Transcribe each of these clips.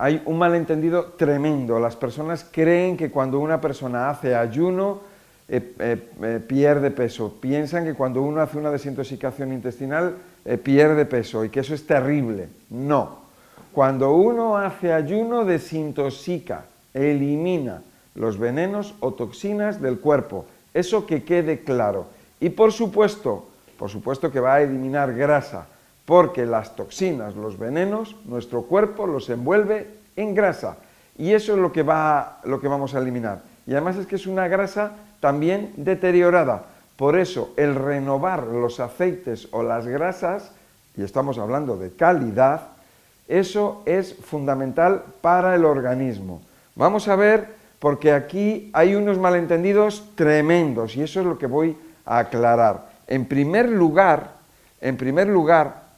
hay un malentendido tremendo. Las personas creen que cuando una persona hace ayuno eh, eh, eh, pierde peso. Piensan que cuando uno hace una desintoxicación intestinal pierde peso y que eso es terrible. No. Cuando uno hace ayuno desintoxica, elimina los venenos o toxinas del cuerpo. Eso que quede claro. Y por supuesto, por supuesto que va a eliminar grasa, porque las toxinas, los venenos, nuestro cuerpo los envuelve en grasa. Y eso es lo que, va, lo que vamos a eliminar. Y además es que es una grasa también deteriorada. Por eso el renovar los aceites o las grasas, y estamos hablando de calidad, eso es fundamental para el organismo. Vamos a ver, porque aquí hay unos malentendidos tremendos y eso es lo que voy a aclarar. En primer lugar, en primer lugar,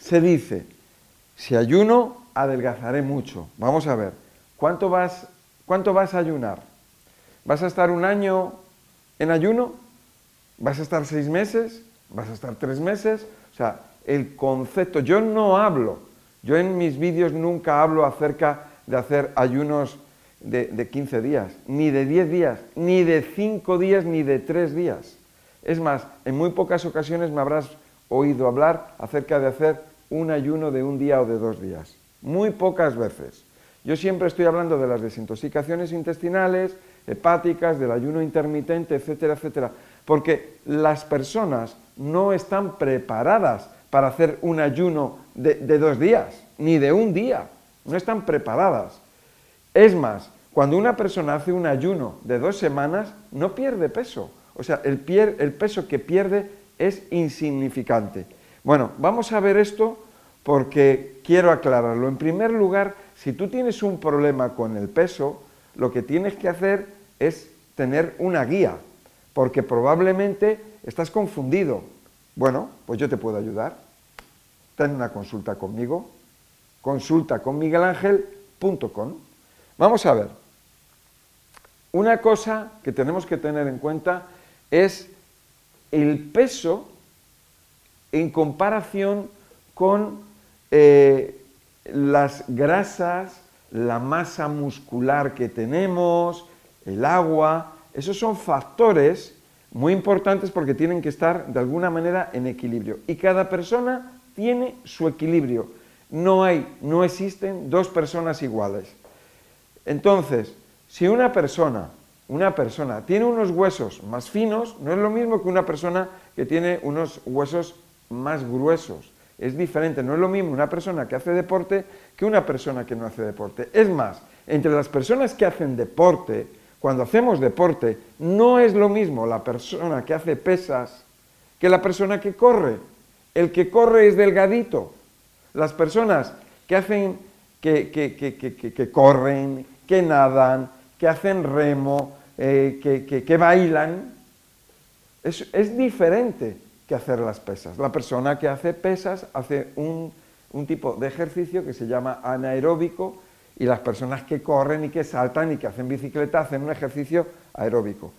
se dice, si ayuno, adelgazaré mucho. Vamos a ver, ¿cuánto vas, cuánto vas a ayunar? ¿Vas a estar un año en ayuno? ¿Vas a estar seis meses? ¿Vas a estar tres meses? O sea, el concepto, yo no hablo, yo en mis vídeos nunca hablo acerca de hacer ayunos de, de 15 días, ni de 10 días, ni de 5 días, ni de 3 días. Es más, en muy pocas ocasiones me habrás oído hablar acerca de hacer un ayuno de un día o de dos días. Muy pocas veces. Yo siempre estoy hablando de las desintoxicaciones intestinales, hepáticas, del ayuno intermitente, etcétera, etcétera, porque las personas no están preparadas para hacer un ayuno de, de dos días, ni de un día, no están preparadas. Es más, cuando una persona hace un ayuno de dos semanas, no pierde peso. O sea, el, el peso que pierde es insignificante. Bueno, vamos a ver esto porque quiero aclararlo. En primer lugar, si tú tienes un problema con el peso, lo que tienes que hacer es tener una guía, porque probablemente estás confundido. Bueno, pues yo te puedo ayudar. Ten una consulta conmigo. Consulta con. Vamos a ver. Una cosa que tenemos que tener en cuenta es el peso en comparación con eh, las grasas, la masa muscular que tenemos, el agua, esos son factores muy importantes porque tienen que estar de alguna manera en equilibrio. Y cada persona tiene su equilibrio. No hay, no existen dos personas iguales. Entonces, si una persona, una persona tiene unos huesos más finos, no es lo mismo que una persona que tiene unos huesos más gruesos. Es diferente, no es lo mismo una persona que hace deporte que una persona que no hace deporte. Es más, entre las personas que hacen deporte, cuando hacemos deporte, no es lo mismo la persona que hace pesas que la persona que corre. El que corre es delgadito. Las personas que hacen, que, que, corren, que nadan, que hacen remo, eh, que, bailan, es, es diferente que hacer las pesas. La persona que hace pesas hace un, tipo de ejercicio que se llama anaeróbico y las personas que corren y que saltan y que hacen bicicleta hacen un ejercicio aeróbico.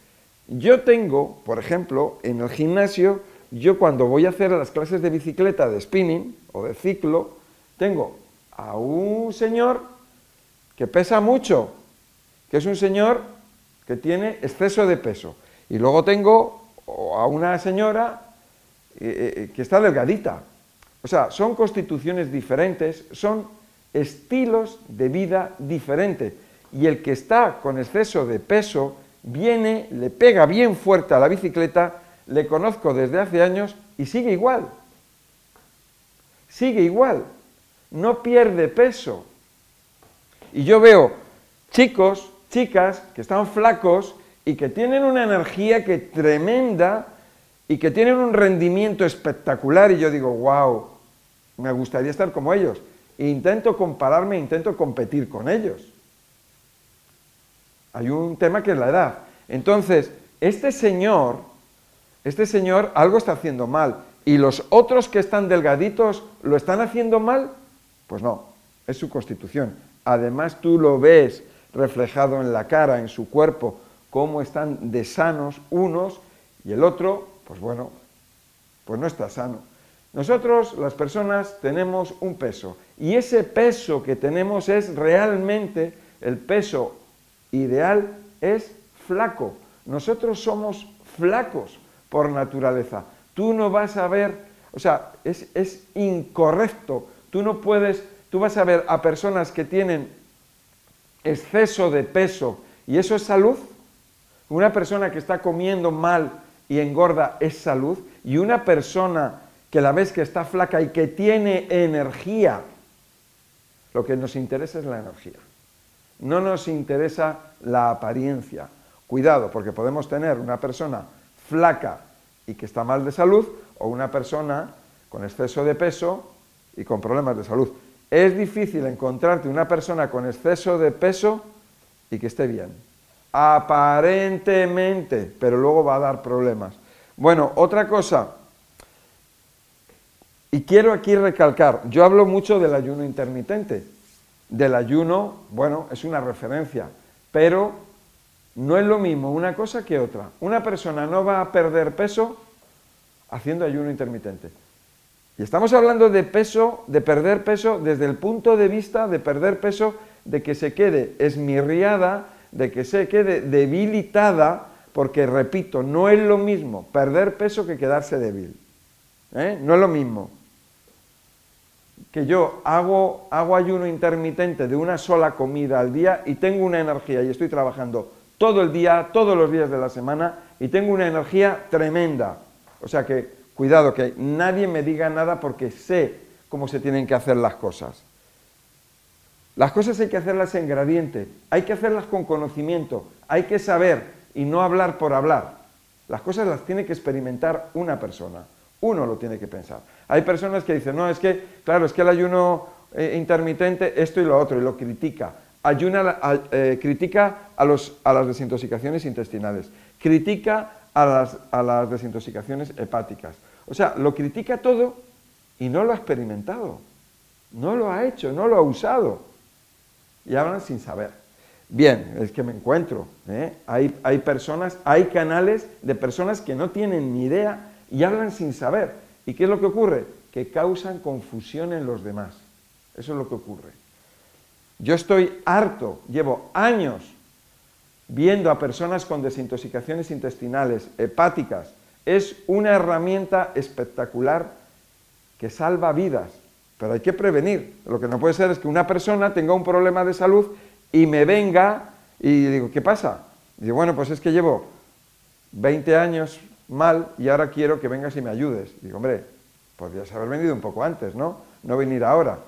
Yo tengo, por ejemplo, en el gimnasio, yo cuando voy a hacer las clases de bicicleta, de spinning o de ciclo, tengo a un señor que pesa mucho, que es un señor que tiene exceso de peso. Y luego tengo a una señora eh, eh, que está delgadita. O sea, son constituciones diferentes, son estilos de vida diferentes. Y el que está con exceso de peso viene, le pega bien fuerte a la bicicleta, le conozco desde hace años y sigue igual. Sigue igual. No pierde peso. Y yo veo chicos, chicas que están flacos y que tienen una energía que tremenda y que tienen un rendimiento espectacular y yo digo, wow, me gustaría estar como ellos. E intento compararme, intento competir con ellos. Hay un tema que es la edad. Entonces, este señor, este señor algo está haciendo mal. ¿Y los otros que están delgaditos lo están haciendo mal? Pues no, es su constitución. Además tú lo ves reflejado en la cara, en su cuerpo, cómo están de sanos unos y el otro pues bueno, pues no está sano. Nosotros, las personas, tenemos un peso y ese peso que tenemos es realmente el peso ideal, es flaco. Nosotros somos flacos por naturaleza. Tú no vas a ver, o sea, es, es incorrecto. Tú no puedes, tú vas a ver a personas que tienen exceso de peso y eso es salud. Una persona que está comiendo mal y engorda es salud. Y una persona que la ves que está flaca y que tiene energía, lo que nos interesa es la energía. No nos interesa la apariencia. Cuidado, porque podemos tener una persona flaca y que está mal de salud o una persona con exceso de peso y con problemas de salud. Es difícil encontrarte una persona con exceso de peso y que esté bien. Aparentemente, pero luego va a dar problemas. Bueno, otra cosa, y quiero aquí recalcar, yo hablo mucho del ayuno intermitente. Del ayuno, bueno, es una referencia, pero no es lo mismo una cosa que otra. Una persona no va a perder peso haciendo ayuno intermitente. Y estamos hablando de peso, de perder peso desde el punto de vista de perder peso, de que se quede esmirriada, de que se quede debilitada, porque repito, no es lo mismo perder peso que quedarse débil. ¿eh? No es lo mismo que yo hago, hago ayuno intermitente de una sola comida al día y tengo una energía y estoy trabajando todo el día, todos los días de la semana y tengo una energía tremenda. O sea que, cuidado, que nadie me diga nada porque sé cómo se tienen que hacer las cosas. Las cosas hay que hacerlas en gradiente, hay que hacerlas con conocimiento, hay que saber y no hablar por hablar. Las cosas las tiene que experimentar una persona, uno lo tiene que pensar. Hay personas que dicen, no, es que, claro, es que el ayuno eh, intermitente, esto y lo otro, y lo critica. Ayuna, eh, critica a, los, a, las desintoxicaciones intestinales, critica a las, a las desintoxicaciones hepáticas. O sea, lo critica todo y no lo ha experimentado, no lo ha hecho, no lo ha usado. Y hablan sin saber. Bien, es que me encuentro. ¿eh? Hay, hay personas, hay canales de personas que no tienen ni idea y hablan sin saber. ¿Y qué es lo que ocurre? Que causan confusión en los demás. Eso es lo que ocurre. Yo estoy harto, llevo años viendo a personas con desintoxicaciones intestinales, hepáticas. Es una herramienta espectacular que salva vidas, pero hay que prevenir. Lo que no puede ser es que una persona tenga un problema de salud y me venga y digo, ¿qué pasa? Y digo, bueno, pues es que llevo 20 años mal y ahora quiero que vengas y me ayudes. digo, hombre, podrías haber venido un poco antes, ¿no? No venir ahora.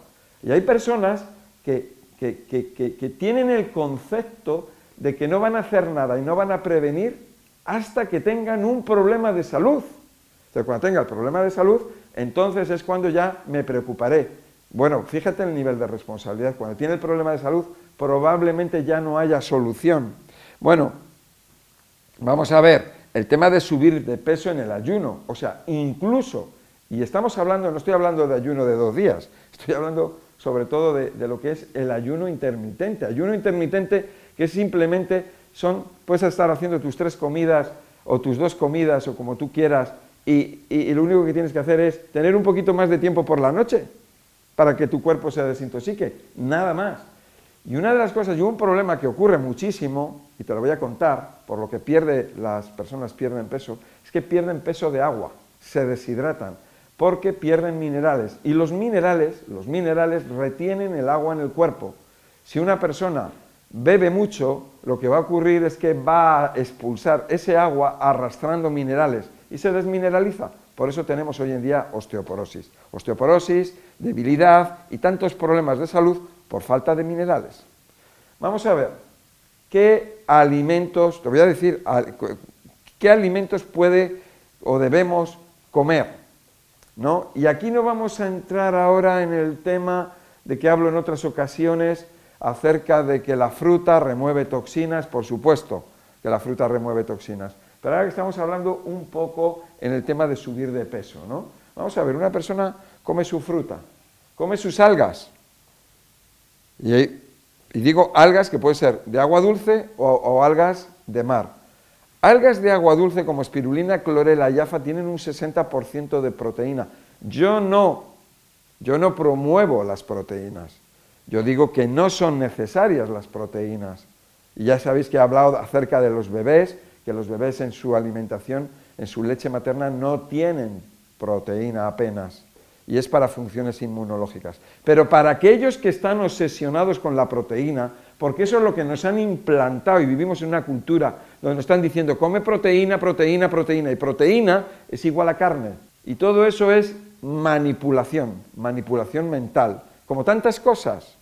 Y hay personas que, que, tienen el concepto de que no van a hacer nada y no van a prevenir hasta que tengan un problema de salud. O sea, cuando tenga el problema de salud, entonces es cuando ya me preocuparé. Bueno, fíjate el nivel de responsabilidad. Cuando tiene el problema de salud, probablemente ya no haya solución. Bueno, vamos a ver el tema de subir de peso en el ayuno. O sea, incluso, y estamos hablando, no estoy hablando de ayuno de dos días, estoy hablando sobre todo de, lo que es el ayuno intermitente. Ayuno intermitente que simplemente son, puedes estar haciendo tus tres comidas o tus dos comidas o como tú quieras y, lo único que tienes que hacer es tener un poquito más de tiempo por la noche para que tu cuerpo se desintoxique, nada más. Y una de las cosas, y un problema que ocurre muchísimo, y te lo voy a contar, por lo que pierde, las personas pierden peso, es que pierden peso de agua, se deshidratan, porque pierden minerales. Y los minerales, los minerales retienen el agua en el cuerpo. Si una persona bebe mucho, lo que va a ocurrir es que va a expulsar ese agua arrastrando minerales y se desmineraliza. Por eso tenemos hoy en día osteoporosis. Osteoporosis, debilidad y tantos problemas de salud por falta de minerales. Vamos a ver, ¿qué alimentos, te voy a decir, qué alimentos puede o debemos comer? ¿no? Y aquí no vamos a entrar ahora en el tema de que hablo en otras ocasiones acerca de que la fruta remueve toxinas, por supuesto que la fruta remueve toxinas. Pero ahora que estamos hablando un poco en el tema de subir de peso, ¿no? Vamos a ver, una persona come su fruta, come sus algas, y, digo algas que puede ser de agua dulce o, algas de mar. Algas de agua dulce como espirulina, clorela y afa tienen un 60% de proteína. Yo no, yo no promuevo las proteínas. Yo digo que no son necesarias las proteínas. Y ya sabéis que he hablado acerca de los bebés, que los bebés en su alimentación, en su leche materna, no tienen proteína apenas. Y es para funciones inmunológicas. Pero para aquellos que están obsesionados con la proteína, porque eso es lo que nos han implantado y vivimos en una cultura donde nos están diciendo come proteína, proteína, proteína, y proteína es igual a carne. Y todo eso es manipulación, manipulación mental, como tantas cosas,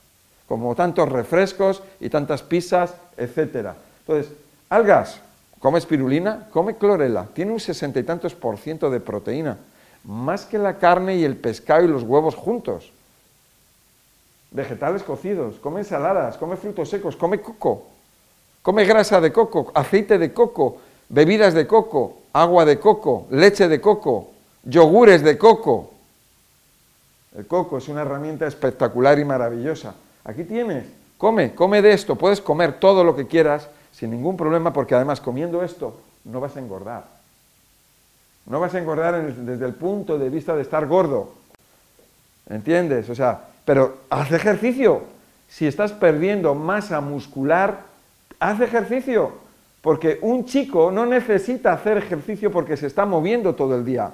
como tantos refrescos y tantas pizzas, etc. Entonces, algas, come espirulina, come clorela, tiene un sesenta y tantos por ciento de proteína, más que la carne y el pescado y los huevos juntos. Vegetales cocidos, come ensaladas, come frutos secos, come coco, come grasa de coco, aceite de coco, bebidas de coco, agua de coco, leche de coco, yogures de coco. El coco es una herramienta espectacular y maravillosa. Aquí tienes, come, come de esto, puedes comer todo lo que quieras sin ningún problema porque además comiendo esto no vas a engordar. No vas a engordar desde el punto de vista de estar gordo. ¿Entiendes? O sea, pero haz ejercicio. Si estás perdiendo masa muscular, haz ejercicio. Porque un chico no necesita hacer ejercicio porque se está moviendo todo el día.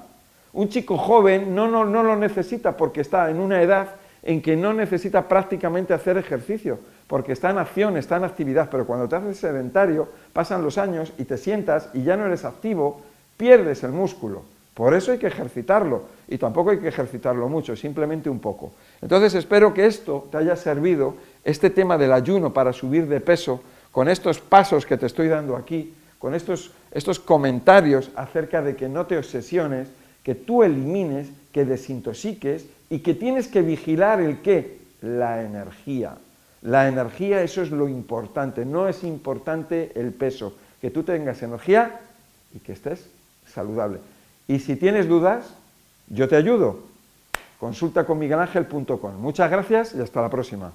Un chico joven no, no, no lo necesita porque está en una edad en que no necesita prácticamente hacer ejercicio, porque está en acción, está en actividad, pero cuando te haces sedentario, pasan los años y te sientas y ya no eres activo, pierdes el músculo. Por eso hay que ejercitarlo, y tampoco hay que ejercitarlo mucho, simplemente un poco. Entonces espero que esto te haya servido, este tema del ayuno para subir de peso, con estos pasos que te estoy dando aquí, con estos, estos comentarios acerca de que no te obsesiones, que tú elimines, que desintoxiques y que tienes que vigilar el qué, la energía. La energía, eso es lo importante, no es importante el peso, que tú tengas energía y que estés saludable. Y si tienes dudas, yo te ayudo. Consulta con miguelangel.com. Muchas gracias y hasta la próxima.